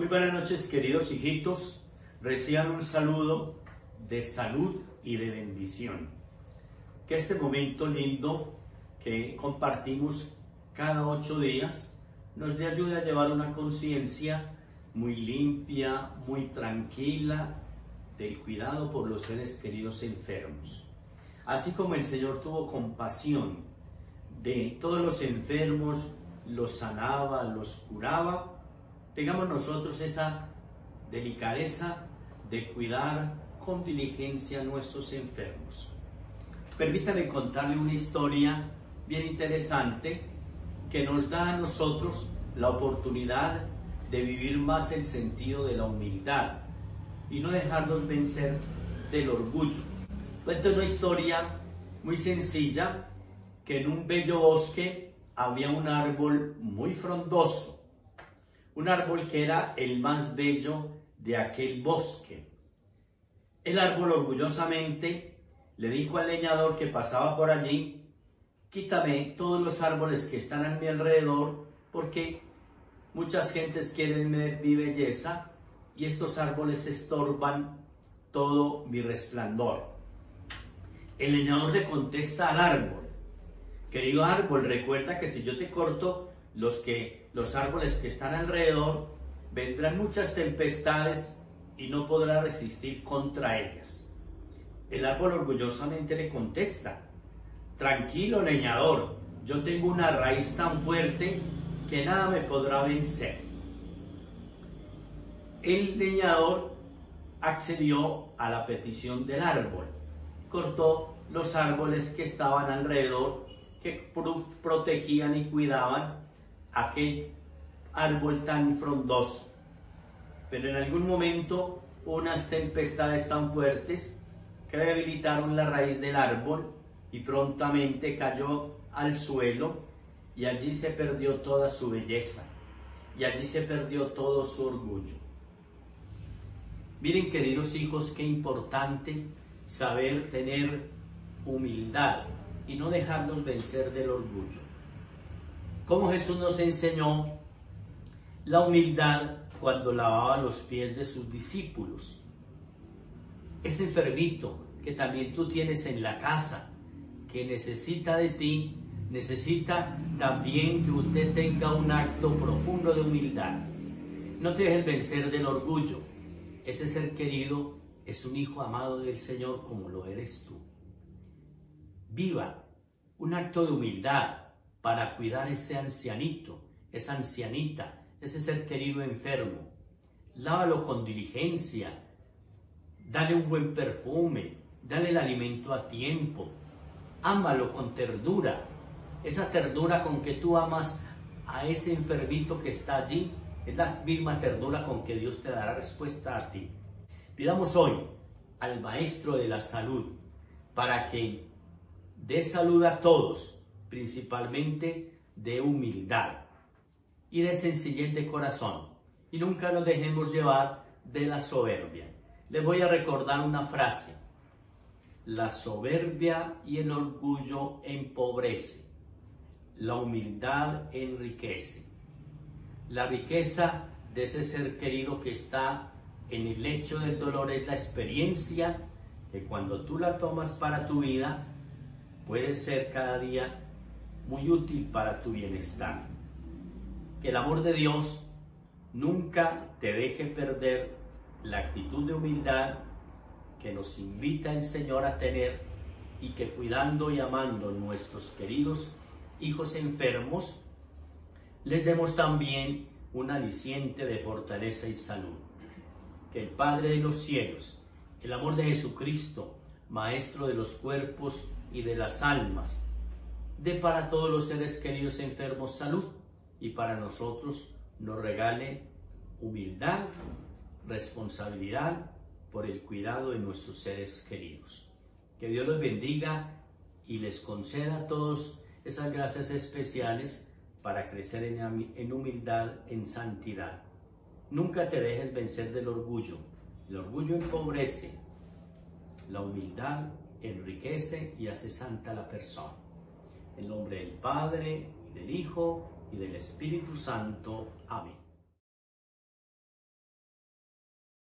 Muy buenas noches, queridos hijitos. Reciban un saludo de salud y de bendición. Que este momento lindo que compartimos cada ocho días nos dé ayuda a llevar una conciencia muy limpia, muy tranquila del cuidado por los seres queridos enfermos. Así como el Señor tuvo compasión de todos los enfermos, los sanaba, los curaba, tengamos nosotros esa delicadeza de cuidar con diligencia a nuestros enfermos. Permítame contarle una historia bien interesante que nos da a nosotros la oportunidad de vivir más el sentido de la humildad y no dejarnos vencer del orgullo. Cuento una historia muy sencilla que en un bello bosque había un árbol muy frondoso, un árbol que era el más bello de aquel bosque. El árbol orgullosamente le dijo al leñador que pasaba por allí, quítame todos los árboles que están a mi alrededor, porque muchas gentes quieren ver mi belleza y estos árboles estorban todo mi resplandor. El leñador le contesta al árbol, querido árbol, recuerda que si yo te corto los, que, los árboles que están alrededor, vendrán muchas tempestades y no podrá resistir contra ellas. El árbol orgullosamente le contesta, tranquilo leñador, yo tengo una raíz tan fuerte que nada me podrá vencer. El leñador accedió a la petición del árbol, cortó los árboles que estaban alrededor, que protegían y cuidaban aquel árbol tan frondoso. Pero en algún momento unas tempestades tan fuertes que debilitaron la raíz del árbol y prontamente cayó al suelo y allí se perdió toda su belleza y allí se perdió todo su orgullo. Miren queridos hijos, qué importante saber tener humildad y no dejarnos vencer del orgullo. Como Jesús nos enseñó la humildad cuando lavaba los pies de sus discípulos. Ese enfermito que también tú tienes en la casa, que necesita de ti, necesita también que usted tenga un acto profundo de humildad. No te dejes vencer del orgullo. Ese ser querido es un hijo amado del Señor como lo eres tú. Viva un acto de humildad para cuidar ese ancianito, esa ancianita, ese ser querido enfermo. Lávalo con diligencia, dale un buen perfume, dale el alimento a tiempo, ámalo con ternura, esa ternura con que tú amas a ese enfermito que está allí, es la misma ternura con que Dios te dará respuesta a ti. Pidamos hoy al Maestro de la Salud para que dé salud a todos, principalmente de humildad y de sencillez de corazón. Y nunca nos dejemos llevar de la soberbia. Les voy a recordar una frase. La soberbia y el orgullo empobrece. La humildad enriquece. La riqueza de ese ser querido que está en el lecho del dolor es la experiencia que cuando tú la tomas para tu vida puede ser cada día muy útil para tu bienestar que el amor de Dios nunca te deje perder la actitud de humildad que nos invita el Señor a tener y que cuidando y amando nuestros queridos hijos enfermos, les demos también un aliciente de fortaleza y salud. Que el Padre de los cielos, el amor de Jesucristo, Maestro de los cuerpos y de las almas, dé para todos los seres queridos enfermos salud y para nosotros nos regale humildad, responsabilidad por el cuidado de nuestros seres queridos. Que Dios los bendiga y les conceda a todos esas gracias especiales para crecer en, humildad, en santidad. Nunca te dejes vencer del orgullo. El orgullo empobrece, la humildad enriquece y hace santa la persona. En nombre del Padre, y del Hijo y del Espíritu Santo. Amén.